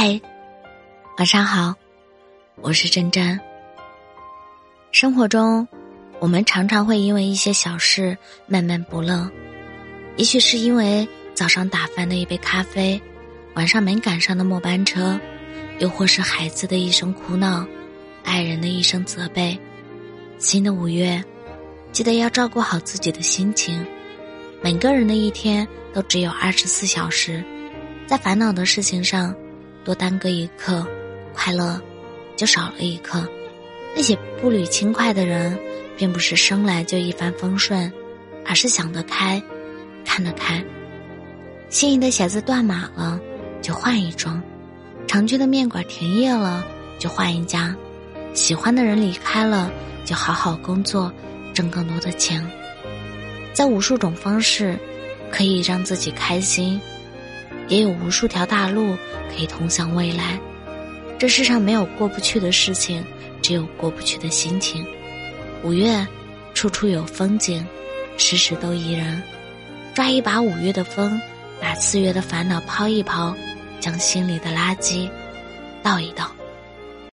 嗨，晚上好，我是真真。生活中，我们常常会因为一些小事闷闷不乐，也许是因为早上打翻的一杯咖啡，晚上没赶上的末班车，又或是孩子的一声哭闹，爱人的一声责备。新的五月，记得要照顾好自己的心情。每个人的一天都只有二十四小时，在烦恼的事情上。多耽搁一刻，快乐就少了一刻。那些步履轻快的人，并不是生来就一帆风顺，而是想得开，看得开。心仪的鞋子断码了，就换一双；常去的面馆停业了，就换一家；喜欢的人离开了，就好好工作，挣更多的钱。在无数种方式，可以让自己开心。也有无数条大路可以通向未来，这世上没有过不去的事情，只有过不去的心情。五月，处处有风景，时时都宜人。抓一把五月的风，把四月的烦恼抛一抛，将心里的垃圾倒一倒。